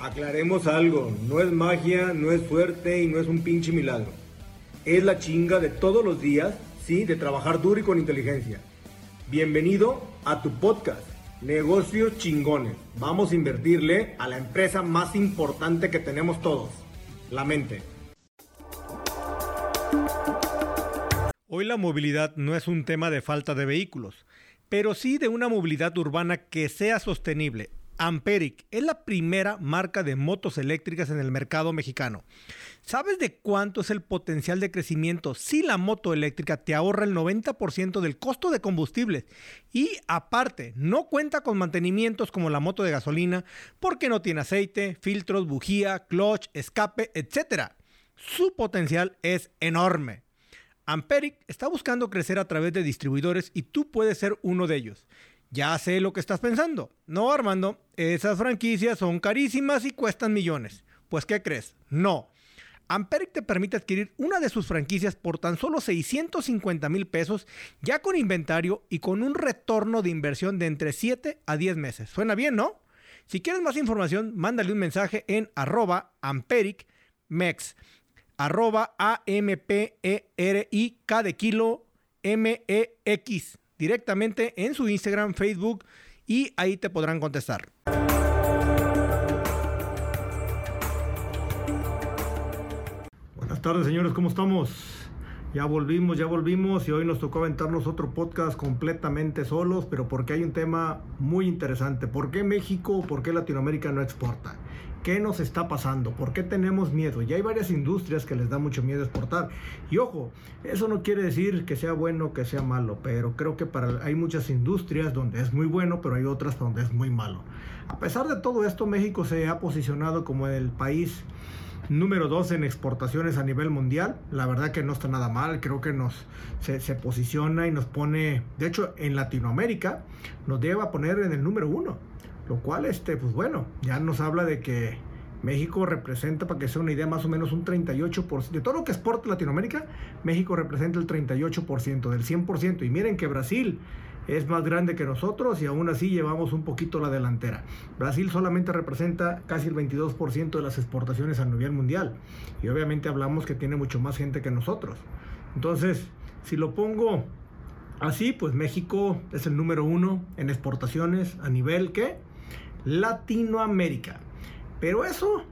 Aclaremos algo, no es magia, no es suerte y no es un pinche milagro. Es la chinga de todos los días, sí, de trabajar duro y con inteligencia. Bienvenido a tu podcast, Negocios Chingones. Vamos a invertirle a la empresa más importante que tenemos todos, la mente. Hoy la movilidad no es un tema de falta de vehículos, pero sí de una movilidad urbana que sea sostenible Amperic es la primera marca de motos eléctricas en el mercado mexicano. ¿Sabes de cuánto es el potencial de crecimiento si la moto eléctrica te ahorra el 90% del costo de combustible? Y aparte, no cuenta con mantenimientos como la moto de gasolina porque no tiene aceite, filtros, bujía, clutch, escape, etc. Su potencial es enorme. Amperic está buscando crecer a través de distribuidores y tú puedes ser uno de ellos. Ya sé lo que estás pensando. No, Armando, esas franquicias son carísimas y cuestan millones. Pues, ¿qué crees? No. Amperic te permite adquirir una de sus franquicias por tan solo 650 mil pesos, ya con inventario y con un retorno de inversión de entre 7 a 10 meses. Suena bien, ¿no? Si quieres más información, mándale un mensaje en arroba ampericmex, arroba A-M-P-E-R-I-K de kilo M-E-X directamente en su Instagram, Facebook y ahí te podrán contestar. Buenas tardes señores, ¿cómo estamos? Ya volvimos, ya volvimos y hoy nos tocó aventarnos otro podcast completamente solos, pero porque hay un tema muy interesante. ¿Por qué México, por qué Latinoamérica no exporta? ¿Qué nos está pasando? ¿Por qué tenemos miedo? Ya hay varias industrias que les da mucho miedo exportar. Y ojo, eso no quiere decir que sea bueno que sea malo, pero creo que hay muchas industrias donde es muy bueno, pero hay otras donde es muy malo. A pesar de todo esto, México se ha posicionado como el país número 2 en exportaciones a nivel mundial. La verdad que no está nada mal, creo que nos se, se, posiciona y nos pone, de hecho en Latinoamérica nos debe a poner en el número 1. Lo cual, este, pues bueno, ya nos habla de que México representa, para que sea una idea, más o menos un 38%. De todo lo que exporta Latinoamérica, México representa el 38% del 100%. Y miren que Brasil es más grande que nosotros y aún así llevamos un poquito la delantera. Brasil solamente representa casi el 22% de las exportaciones a nivel mundial. Y obviamente hablamos que tiene mucho más gente que nosotros. Entonces, si lo pongo así, pues México es el número uno en exportaciones a nivel que Latinoamérica. Pero eso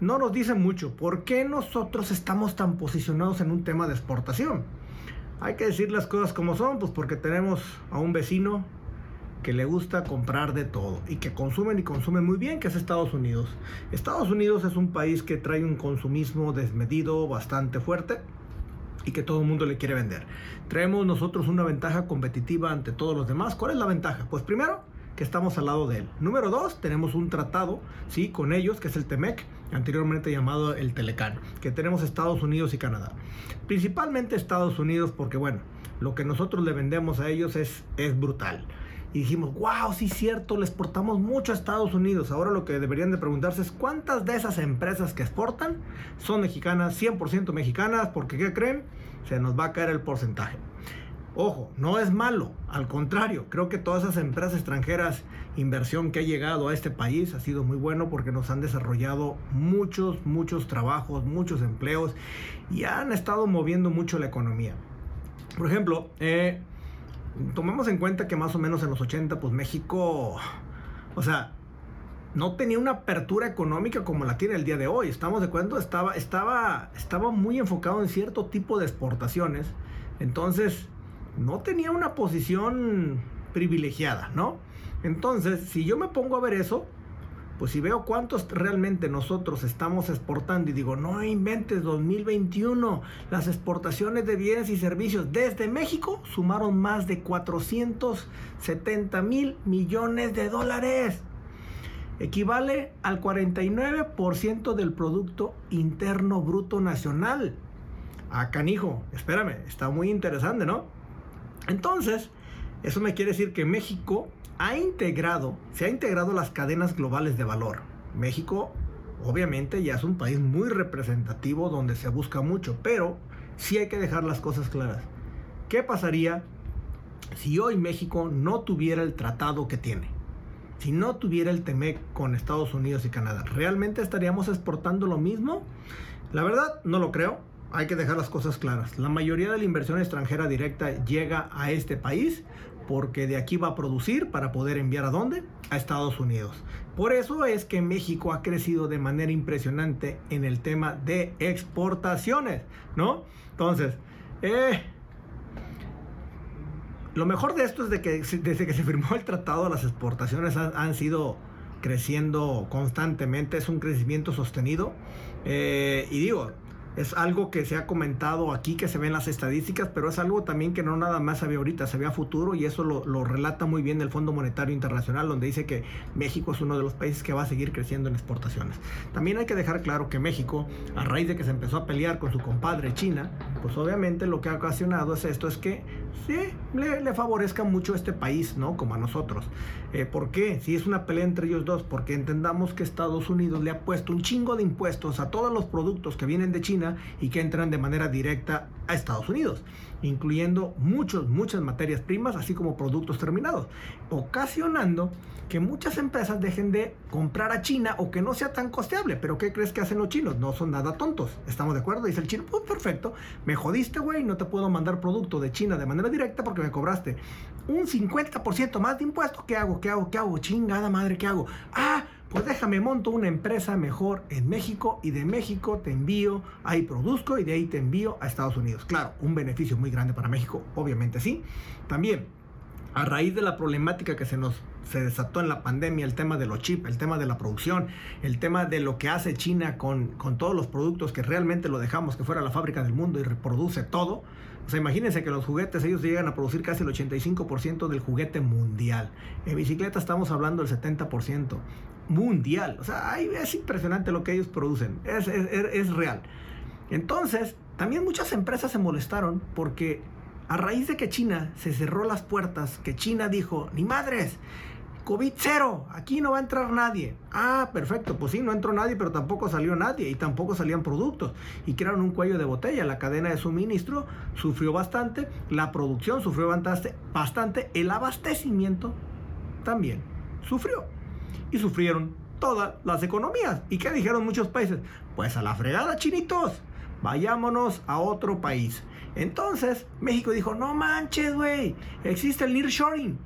no nos dice mucho. ¿Por qué nosotros estamos tan posicionados en un tema de exportación? Hay que decir las cosas como son, pues porque tenemos a un vecino que le gusta comprar de todo y que consumen y consumen muy bien, que es Estados Unidos. Estados Unidos es un país que trae un consumismo desmedido bastante fuerte y que todo el mundo le quiere vender. Traemos nosotros una ventaja competitiva ante todos los demás. ¿Cuál es la ventaja? Pues primero, que estamos al lado de él. Número dos, tenemos un tratado, ¿sí? Con ellos, que es el TEMEC, anteriormente llamado el Telecan, que tenemos Estados Unidos y Canadá. Principalmente Estados Unidos porque, bueno, lo que nosotros le vendemos a ellos es, es brutal. Y dijimos, wow, sí cierto, le exportamos mucho a Estados Unidos. Ahora lo que deberían de preguntarse es cuántas de esas empresas que exportan son mexicanas, 100% mexicanas, porque ¿qué creen? Se nos va a caer el porcentaje. Ojo, no es malo, al contrario, creo que todas esas empresas extranjeras, inversión que ha llegado a este país ha sido muy bueno porque nos han desarrollado muchos, muchos trabajos, muchos empleos y han estado moviendo mucho la economía. Por ejemplo, eh, tomemos en cuenta que más o menos en los 80, pues México, o sea, no tenía una apertura económica como la tiene el día de hoy. Estamos de acuerdo, estaba, estaba, estaba muy enfocado en cierto tipo de exportaciones. Entonces, no tenía una posición privilegiada, ¿no? Entonces, si yo me pongo a ver eso, pues si veo cuántos realmente nosotros estamos exportando y digo, no inventes 2021, las exportaciones de bienes y servicios desde México sumaron más de 470 mil millones de dólares. Equivale al 49% del Producto Interno Bruto Nacional. Ah, canijo, espérame, está muy interesante, ¿no? Entonces, eso me quiere decir que México ha integrado, se ha integrado las cadenas globales de valor. México, obviamente, ya es un país muy representativo donde se busca mucho, pero sí hay que dejar las cosas claras. ¿Qué pasaría si hoy México no tuviera el tratado que tiene? si no tuviera el TEMEC con Estados Unidos y Canadá, ¿realmente estaríamos exportando lo mismo? La verdad, no lo creo. Hay que dejar las cosas claras. La mayoría de la inversión extranjera directa llega a este país porque de aquí va a producir para poder enviar a dónde? A Estados Unidos. Por eso es que México ha crecido de manera impresionante en el tema de exportaciones, ¿no? Entonces, eh, lo mejor de esto es de que desde que se firmó el tratado, las exportaciones han, sido creciendo constantemente, es un crecimiento sostenido. Eh, y digo, es algo que se ha comentado aquí, que se ve en las estadísticas, pero es algo también que no nada más se ve ahorita, se ve a futuro y eso lo, lo, relata muy bien el Fondo Monetario Internacional, donde dice que México es uno de los países que va a seguir creciendo en exportaciones. También hay que dejar claro que México, a raíz de que se empezó a pelear con su compadre China, pues obviamente lo que ha ocasionado es esto, es que sí, le, favorezca mucho este país, ¿no? Como a nosotros. Eh, ¿Por qué? Si es una pelea entre ellos dos, porque entendamos que Estados Unidos le ha puesto un chingo de impuestos a todos los productos que vienen de China, y que entran de manera directa a Estados Unidos, incluyendo muchos, muchas materias primas, así como productos terminados, ocasionando que muchas empresas dejen de comprar a China o que no sea tan costeable. Pero ¿qué crees que hacen los chinos? No son nada tontos. ¿Estamos de acuerdo? Dice el chino, pues perfecto, me jodiste, güey, no te puedo mandar producto de China de manera directa porque me cobraste un 50% más de impuestos. ¿Qué hago? ¿Qué hago? ¿Qué hago? Chingada madre, ¿qué hago? Ah, pues déjame monto una empresa mejor en México y de México te envío, ahí produzco y de ahí te envío a Estados Unidos. Claro, un beneficio muy grande para México, obviamente sí. También, a raíz de la problemática que se nos se desató en la pandemia, el tema de los chips, el tema de la producción, el tema de lo que hace China con, con todos los productos que realmente lo dejamos que fuera la fábrica del mundo y reproduce todo. O sea, imagínense que los juguetes, ellos llegan a producir casi el 85% del juguete mundial. En bicicleta estamos hablando del 70% mundial. O sea, es impresionante lo que ellos producen. Es, es, real. Entonces, también muchas empresas se molestaron porque a raíz de que China se cerró las puertas, que China dijo, ni madres, COVID cero, aquí no va a entrar nadie. Ah, perfecto, pues sí, no entró nadie, pero tampoco salió nadie y tampoco salían productos. Y crearon un cuello de botella. La cadena de suministro sufrió bastante, la producción sufrió bastante, el abastecimiento también sufrió y sufrieron todas las economías. ¿Y qué dijeron muchos países? Pues a la fregada, chinitos, vayámonos a otro país. Entonces México dijo, no manches, güey, existe el nearshoring.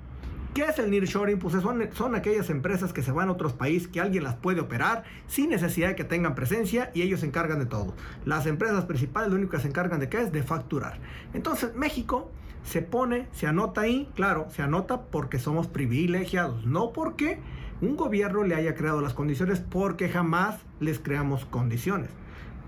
¿Qué es el nearshoring? Pues son, son aquellas empresas que se van a otros países que alguien las puede operar sin necesidad de que tengan presencia y ellos se encargan de todo. Las empresas principales lo único que se encargan de qué es de facturar. Entonces México se pone, se anota ahí, claro, se anota porque somos privilegiados, no porque un gobierno le haya creado las condiciones porque jamás les creamos condiciones.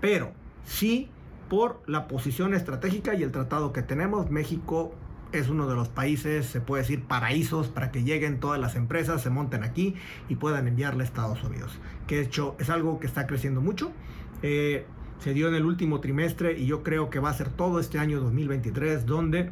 Pero sí por la posición estratégica y el tratado que tenemos, México es uno de los países, se puede decir, paraísos para que lleguen todas las empresas, se monten aquí y puedan enviarle a Estados Unidos. Que hecho es algo que está creciendo mucho. Eh, se dio en el último trimestre y yo creo que va a ser todo este año 2023 donde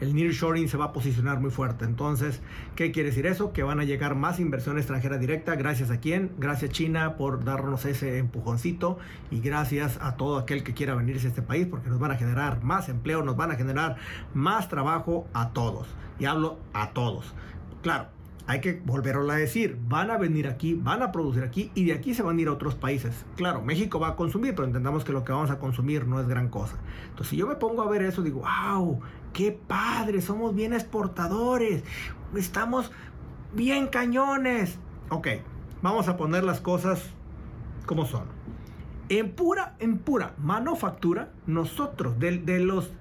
el nearshoring se va a posicionar muy fuerte. Entonces, ¿qué quiere decir eso? Que van a llegar más inversión extranjera directa. Gracias a quién? Gracias China por darnos ese empujoncito y gracias a todo aquel que quiera venirse a este país porque nos van a generar más empleo, nos van a generar más trabajo a todos. Y hablo a todos. Claro, hay que volverlo a decir, van a venir aquí, van a producir aquí y de aquí se van a ir a otros países. Claro, México va a consumir, pero entendamos que lo que vamos a consumir no es gran cosa. Entonces, si yo me pongo a ver eso, digo, wow, qué padre, somos bien exportadores, estamos bien cañones. Ok, vamos a poner las cosas como son. En pura, en pura manufactura, nosotros, de, de los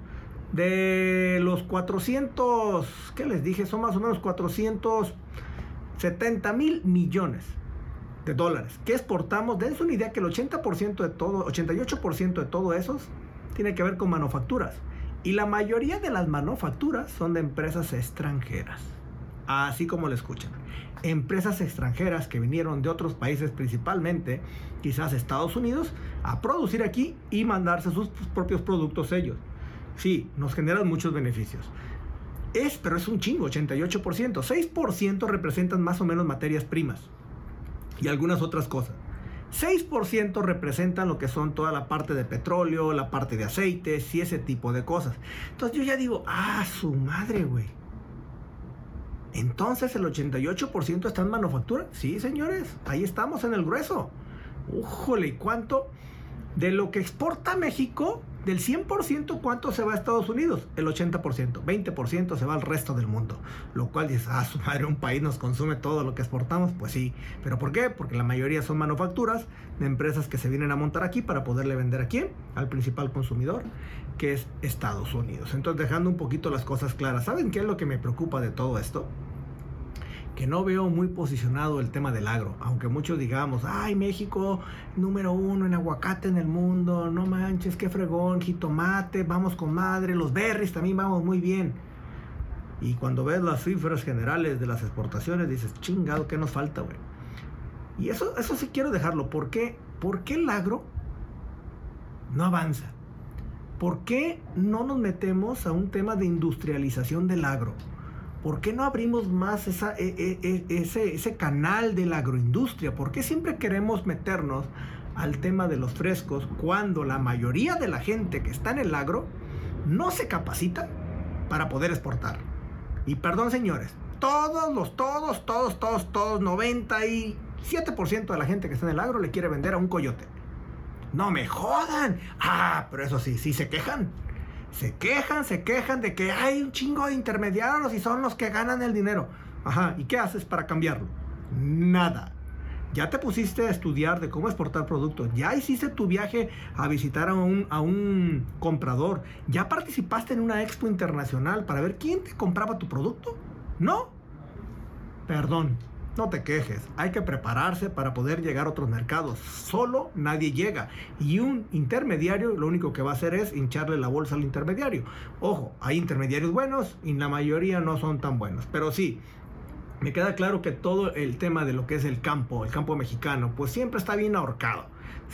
de los 400, ¿qué les dije? Son más o menos 470 mil millones de dólares que exportamos. Dense una idea que el 80% de todo, 88% de todo eso tiene que ver con manufacturas. Y la mayoría de las manufacturas son de empresas extranjeras. Así como lo escuchan. Empresas extranjeras que vinieron de otros países, principalmente quizás Estados Unidos, a producir aquí y mandarse sus propios productos ellos. Sí, nos generan muchos beneficios. Es, pero es un chingo, 88%. 6% representan más o menos materias primas y algunas otras cosas. 6% representan lo que son toda la parte de petróleo, la parte de aceites y ese tipo de cosas. Entonces yo ya digo, ah, su madre, güey. Entonces el 88% está en manufactura. Sí, señores, ahí estamos en el grueso. Ujole, ¿y cuánto? De lo que exporta México, del 100%, ¿cuánto se va a Estados Unidos? El 80%. 20% se va al resto del mundo. Lo cual dice, ah, su madre, un país nos consume todo lo que exportamos. Pues sí. ¿Pero por qué? Porque la mayoría son manufacturas de empresas que se vienen a montar aquí para poderle vender a quién? Al principal consumidor, que es Estados Unidos. Entonces, dejando un poquito las cosas claras. ¿Saben qué es lo que me preocupa de todo esto? Que no veo muy posicionado el tema del agro, aunque muchos digamos, ay México número uno en aguacate en el mundo, no manches, qué fregón, jitomate, vamos con madre, los berries también vamos muy bien. Y cuando ves las cifras generales de las exportaciones, dices, chingado, ¿qué nos falta, güey? Y eso, eso sí quiero dejarlo. ¿Por qué? ¿Por qué el agro no avanza? ¿Por qué no nos metemos a un tema de industrialización del agro? ¿Por qué no abrimos más e, e, e, ese, ese canal de la agroindustria? ¿Por qué siempre queremos meternos al tema de los frescos cuando la mayoría de la gente que está en el agro no se capacita para poder exportar? Y perdón señores, todos los, todos, todos, todos, todos, 97% de la gente que está en el agro le quiere vender a un coyote. No me jodan. Ah, pero eso sí, sí se quejan se quejan, se quejan de que hay un chingo de intermediarios y son los que ganan el dinero. Ajá, ¿y qué haces para cambiarlo? Nada. Ya te pusiste a estudiar de cómo exportar productos. Ya hiciste tu viaje a visitar a un, a un comprador. Ya participaste en una expo internacional para ver quién te compraba tu producto. No. Perdón, no te quejes, hay que prepararse para poder llegar a otros mercados. Solo nadie llega. Y un intermediario lo único que va a hacer es hincharle la bolsa al intermediario. Ojo, hay intermediarios buenos y la mayoría no son tan buenos. Pero sí, me queda claro que todo el tema de lo que es el campo, el campo mexicano, pues siempre está bien ahorcado.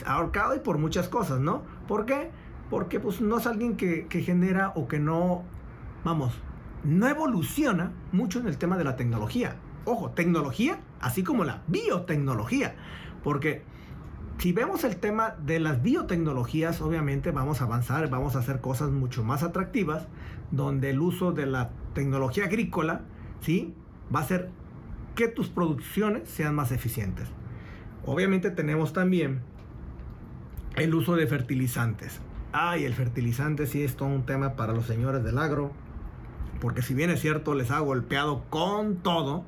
Ahorcado y por muchas cosas, ¿no? ¿Por qué? Porque pues no es alguien que, que genera o que no, vamos, no evoluciona mucho en el tema de la tecnología ojo, tecnología, así como la biotecnología, porque si vemos el tema de las biotecnologías, obviamente vamos a avanzar, vamos a hacer cosas mucho más atractivas, donde el uso de la tecnología agrícola, ¿sí? Va a hacer que tus producciones sean más eficientes. Obviamente tenemos también el uso de fertilizantes. Ay, el fertilizante sí es todo un tema para los señores del agro, porque si bien es cierto, les ha golpeado con todo,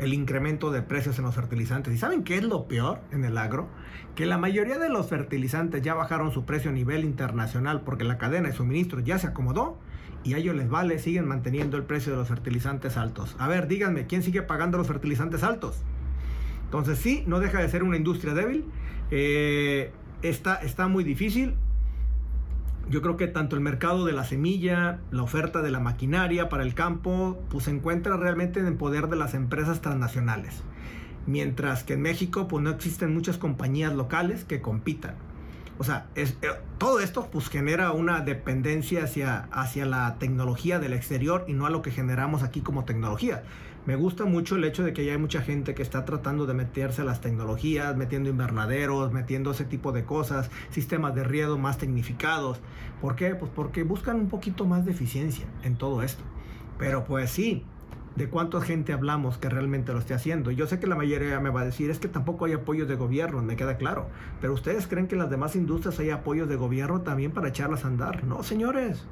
el incremento de precios en los fertilizantes. ¿Y saben qué es lo peor en el agro? Que la mayoría de los fertilizantes ya bajaron su precio a nivel internacional porque la cadena de suministro ya se acomodó y a ellos les vale, siguen manteniendo el precio de los fertilizantes altos. A ver, díganme, ¿quién sigue pagando los fertilizantes altos? Entonces sí, no deja de ser una industria débil. Eh, está, está muy difícil yo creo que tanto el mercado de la semilla, la oferta de la maquinaria para el campo, pues se encuentra realmente en poder de las empresas transnacionales. Mientras que en México pues no existen muchas compañías locales que compitan. O sea, es, eh, todo esto pues genera una dependencia hacia, hacia la tecnología del exterior y no a lo que generamos aquí como tecnología. Me gusta mucho el hecho de que ya hay mucha gente que está tratando de meterse a las tecnologías, metiendo invernaderos, metiendo ese tipo de cosas, sistemas de riego más tecnificados. ¿Por qué? Pues porque buscan un poquito más de eficiencia en todo esto. Pero pues sí, de cuánta gente hablamos que realmente lo esté haciendo. Yo sé que la mayoría me va a decir, es que tampoco hay apoyos de gobierno, me queda claro. Pero ustedes creen que en las demás industrias hay apoyos de gobierno también para echarlas a andar. No, señores.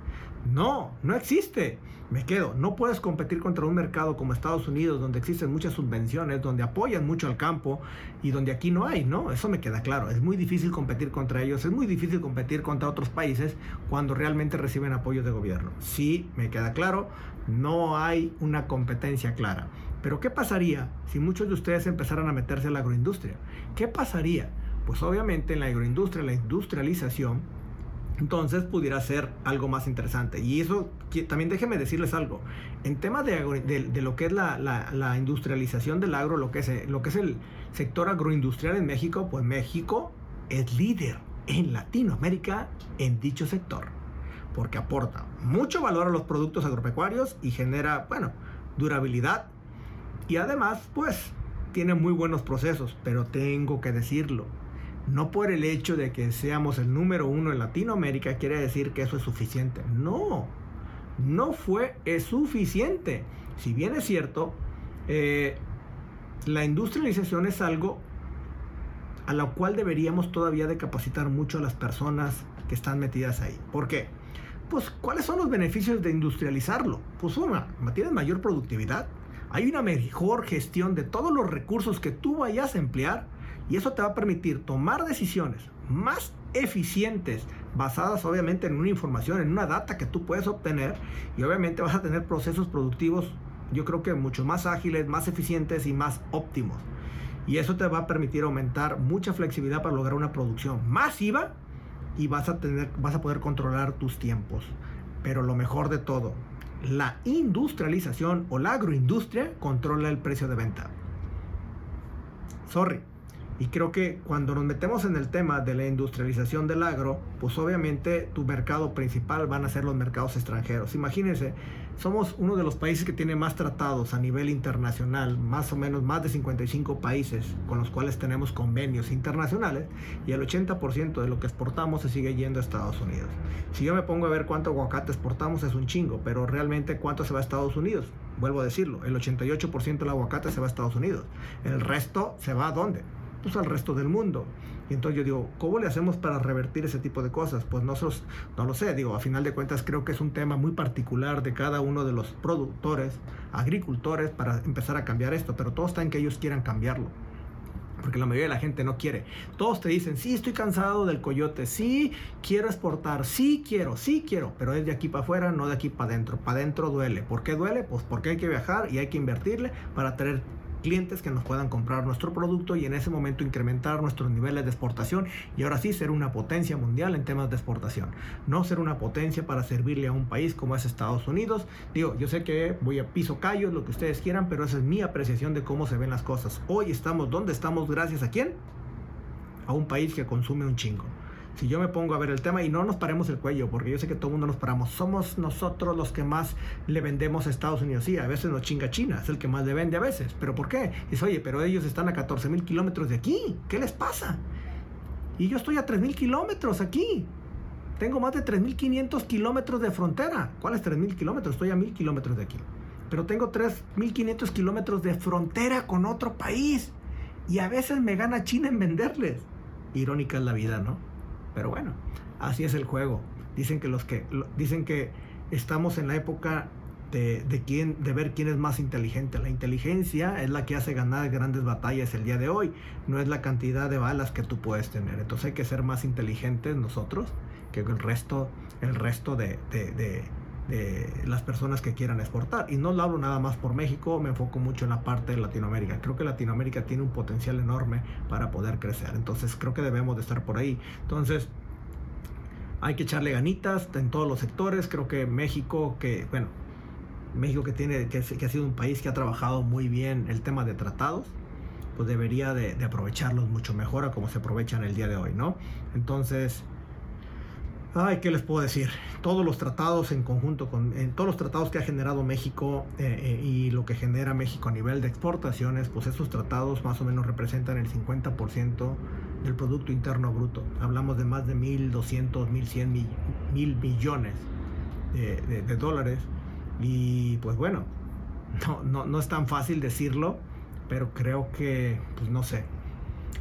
No, no existe. Me quedo. No puedes competir contra un mercado como Estados Unidos, donde existen muchas subvenciones, donde apoyan mucho al campo y donde aquí no hay, ¿no? Eso me queda claro. Es muy difícil competir contra ellos, es muy difícil competir contra otros países cuando realmente reciben apoyo de gobierno. Sí, me queda claro, no hay una competencia clara. Pero ¿qué pasaría si muchos de ustedes empezaran a meterse en la agroindustria? ¿Qué pasaría? Pues obviamente en la agroindustria, la industrialización, entonces pudiera ser algo más interesante. Y eso también déjenme decirles algo. En tema de, lo que es la, industrialización del agro, lo que, es, lo que es el sector agroindustrial en México, pues México es líder en Latinoamérica en dicho sector. Porque aporta mucho valor a los productos agropecuarios y genera, bueno, durabilidad. Y además, pues, tiene muy buenos procesos. Pero tengo que decirlo no por el hecho de que seamos el número uno en Latinoamérica quiere decir que eso es suficiente. No, no fue suficiente. Si bien es cierto, Eh, la industrialización es algo a lo cual deberíamos todavía capacitar mucho a las personas que están metidas ahí. ¿Por qué? Pues, ¿cuáles son los beneficios de industrializarlo? Pues una, tienes mayor productividad, hay una mejor gestión de todos los recursos que tú vayas a emplear y eso te va a permitir tomar decisiones más eficientes, basadas obviamente en una información, en una data que tú puedes obtener y obviamente vas a tener procesos productivos, yo creo que mucho más ágiles, más eficientes y más óptimos. Y eso te va a permitir aumentar mucha flexibilidad para lograr una producción masiva y vas a, tener, vas a poder controlar tus tiempos. Pero lo mejor de todo, la industrialización o la agroindustria controla el precio de venta. Sorry, y creo que cuando nos metemos en el tema de la industrialización del agro, pues obviamente tu mercado principal van a ser los mercados extranjeros. Imagínense, somos uno de los países que tiene más tratados a nivel internacional, más o menos más de 55 países con los cuales tenemos convenios internacionales y el 80% de lo que exportamos se sigue yendo a Estados Unidos. Si yo me pongo a ver cuánto aguacate exportamos es un chingo, pero realmente cuánto se va a Estados Unidos. Vuelvo a decirlo, el 88% del aguacate se va a Estados Unidos. El resto se va a dónde? Pues, al resto del mundo. Y entonces yo digo, ¿cómo le hacemos para revertir ese tipo de cosas? Pues nosotros, no lo sé, digo, a final de cuentas creo que es un tema muy particular de cada uno de los productores, agricultores, para empezar a cambiar esto, pero todo está en que ellos quieran cambiarlo. Porque la mayoría de la gente no quiere. Todos te dicen, sí, estoy cansado del coyote, sí, quiero exportar, sí quiero, sí quiero, pero es de aquí para afuera, no de aquí para adentro. Para adentro duele. ¿Por qué duele? Pues porque hay que viajar y hay que invertirle para tener clientes que nos puedan comprar nuestro producto y en ese momento incrementar nuestros niveles de exportación y ahora sí ser una potencia mundial en temas de exportación. No ser una potencia para servirle a un país como es Estados Unidos. Digo, yo sé que voy a piso callo, lo que ustedes quieran, pero esa es mi apreciación de cómo se ven las cosas. Hoy estamos donde estamos gracias a quién? A un país que consume un chingo si yo me pongo a ver el tema y no nos paremos el cuello, porque yo sé que todo el mundo nos paramos, somos nosotros los que más le vendemos a Estados Unidos. Sí, a veces nos chinga China, es el que más le vende a veces. ¿Pero por qué? Dice, oye, pero ellos están a 14 mil kilómetros de aquí. ¿Qué les pasa? Y yo estoy a 3 mil kilómetros aquí. Tengo más de 3.500 kilómetros de frontera. ¿Cuáles 3.000 kilómetros? Estoy a 1.000 kilómetros de aquí. Pero tengo 3.500 kilómetros de frontera con otro país. Y a veces me gana China en venderles. Irónica es la vida, ¿no? Pero bueno, así es el juego. Dicen que los que dicen que estamos en la época de, de, quién, de ver quién es más inteligente. La inteligencia es la que hace ganar grandes batallas el día de hoy, no es la cantidad de balas que tú puedes tener. Entonces hay que ser más inteligentes nosotros que el resto, el resto de, las personas que quieran exportar. Y no lo hablo nada más por México, me enfoco mucho en la parte de Latinoamérica. Creo que Latinoamérica tiene un potencial enorme para poder crecer. Entonces creo que debemos de estar por ahí. Entonces hay que echarle ganitas en todos los sectores. Creo que México, que bueno, México que tiene, que, ha sido un país que ha trabajado muy bien el tema de tratados, pues debería de, de aprovecharlos mucho mejor a como se aprovechan el día de hoy, ¿no? Entonces, Ay, ¿qué les puedo decir? Todos los tratados en conjunto con todos los tratados que ha generado México eh, eh, y lo que genera México a nivel de exportaciones, pues esos tratados más o menos representan el 50% del Producto Interno Bruto. Hablamos de más de 1.200, 1.100 mil, mil millones de, de, dólares. Y pues bueno, no, no, no es tan fácil decirlo, pero creo que, pues no sé,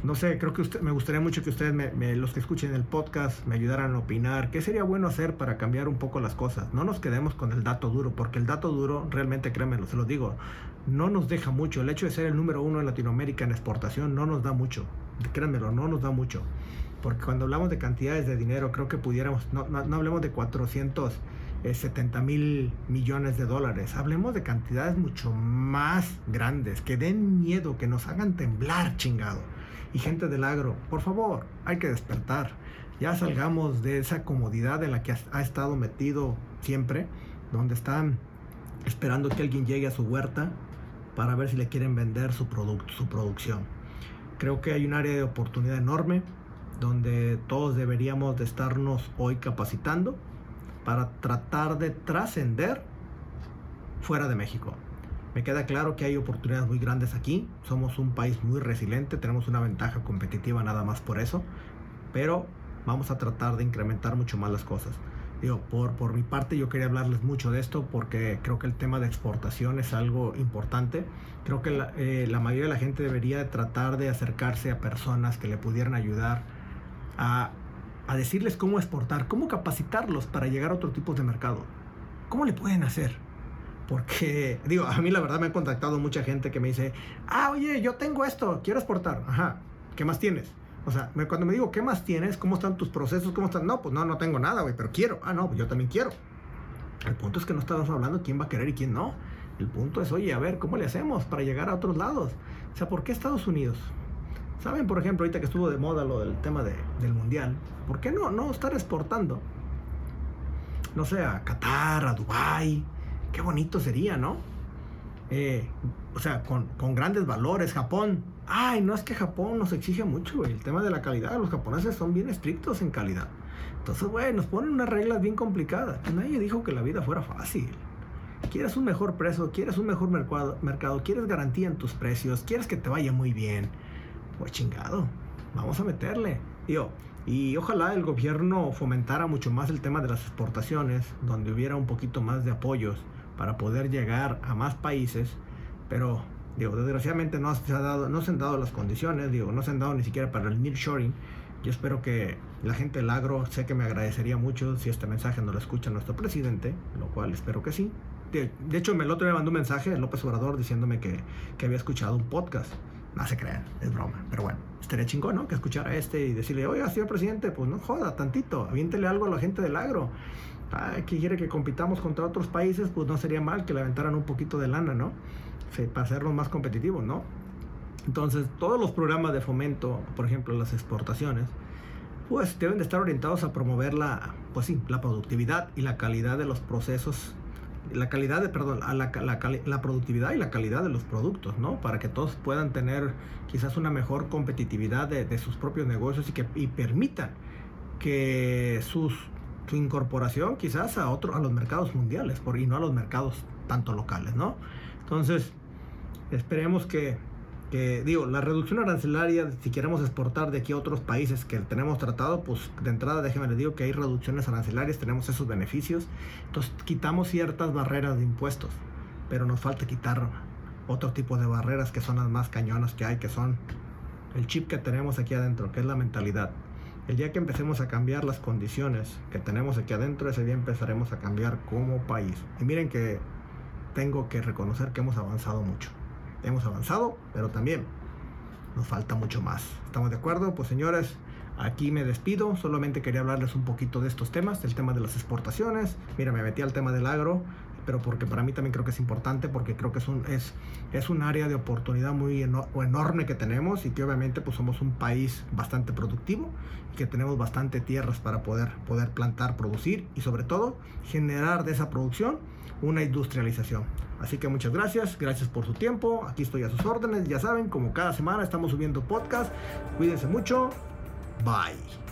no sé, creo que usted, me gustaría mucho que ustedes, los que escuchen el podcast, me ayudaran a opinar. ¿Qué sería bueno hacer para cambiar un poco las cosas? No nos quedemos con el dato duro, porque el dato duro, realmente créanmelo, se lo digo, no nos deja mucho. El hecho de ser el número uno en Latinoamérica en exportación no nos da mucho. Créanmelo, no nos da mucho. Porque cuando hablamos de cantidades de dinero, creo que pudiéramos, no, no, no hablemos de 470 mil millones de dólares. Hablemos de cantidades mucho más grandes, que den miedo, que nos hagan temblar, chingado y gente del agro, por favor, hay que despertar. Ya salgamos de esa comodidad en la que ha estado metido siempre, donde están esperando que alguien llegue a su huerta para ver si le quieren vender su producto, su producción. Creo que hay un área de oportunidad enorme donde todos deberíamos de estarnos hoy capacitando para tratar de trascender fuera de México. Me queda claro que hay oportunidades muy grandes aquí. Somos un país muy resiliente, tenemos una ventaja competitiva nada más por eso. Pero vamos a tratar de incrementar mucho más las cosas. Digo, por, por mi parte yo quería hablarles mucho de esto porque creo que el tema de exportación es algo importante. Creo que la, eh, mayoría de la gente debería tratar de acercarse a personas que le pudieran ayudar a, a decirles cómo exportar, cómo capacitarlos para llegar a otro tipo de mercado. ¿Cómo le pueden hacer? Porque, digo, a mí la verdad me ha contactado mucha gente que me dice, ah, oye, yo tengo esto, quiero exportar. Ajá, ¿qué más tienes? O sea, cuando me digo, ¿qué más tienes? ¿Cómo están tus procesos? ¿Cómo están? No, pues no, no tengo nada, güey, pero quiero. Ah, no, pues yo también quiero. El punto es que no estamos hablando quién va a querer y quién no. El punto es, oye, a ver, ¿cómo le hacemos para llegar a otros lados? O sea, ¿por qué Estados Unidos? ¿Saben, por ejemplo, ahorita que estuvo de moda lo del tema de, del mundial? ¿Por qué no, no estar exportando? No sé, a Qatar, a Dubai. Qué bonito sería, ¿no? Eh, o sea, con, con, grandes valores. Japón. Ay, no es que Japón nos exige mucho, güey. El tema de la calidad. Los japoneses son bien estrictos en calidad. Entonces, güey, nos ponen unas reglas bien complicadas. Nadie dijo que la vida fuera fácil. Quieres un mejor precio, quieres un mejor mercado, mercado quieres garantía en tus precios, quieres que te vaya muy bien. Pues chingado, vamos a meterle. Yo, y ojalá el gobierno fomentara mucho más el tema de las exportaciones, donde hubiera un poquito más de apoyos para poder llegar a más países, pero digo, desgraciadamente no se, ha dado, no se han dado las condiciones, digo, no se han dado ni siquiera para el nearshoring. Yo espero que la gente del agro, sé que me agradecería mucho si este mensaje no lo escucha nuestro presidente, lo cual espero que sí. De, hecho, el otro me mandó un mensaje, López Obrador, diciéndome que, que había escuchado un podcast. No se crean, es broma. Pero bueno, estaría chingón, ¿no? Que escuchara este y decirle, oiga, señor presidente, pues no joda tantito, aviéntele algo a la gente del agro que quiere que compitamos contra otros países, pues no sería mal que le aventaran un poquito de lana, ¿no? para hacerlos más competitivos, ¿no? Entonces, todos los programas de fomento, por ejemplo, las exportaciones, pues deben de estar orientados a promover la, pues sí, la productividad y la calidad de los procesos, la calidad de, perdón, la, la, la, productividad y la calidad de los productos, ¿no? Para que todos puedan tener quizás una mejor competitividad de, de sus propios negocios y que y permitan que sus su incorporación quizás a otro, a los mercados mundiales por, y no a los mercados tanto locales, ¿no? Entonces, esperemos que, que, digo, la reducción arancelaria, si queremos exportar de aquí a otros países que tenemos tratado, pues de entrada déjeme les digo que hay reducciones arancelarias, tenemos esos beneficios, entonces quitamos ciertas barreras de impuestos, pero nos falta quitar otro tipo de barreras que son las más cañonas que hay, que son el chip que tenemos aquí adentro, que es la mentalidad. El día que empecemos a cambiar las condiciones que tenemos aquí adentro, ese día empezaremos a cambiar como país. Y miren que tengo que reconocer que hemos avanzado mucho. Hemos avanzado, pero también nos falta mucho más. ¿Estamos de acuerdo? Pues señores, aquí me despido. Solamente quería hablarles un poquito de estos temas, del tema de las exportaciones. Mira, me metí al tema del agro pero porque para mí también creo que es importante, porque creo que es un, es, es un área de oportunidad muy enorme que tenemos y que obviamente pues somos un país bastante productivo y que tenemos bastante tierras para poder, poder plantar, producir y sobre todo generar de esa producción una industrialización. Así que muchas gracias, gracias por su tiempo, aquí estoy a sus órdenes, ya saben, como cada semana estamos subiendo podcast, cuídense mucho, bye.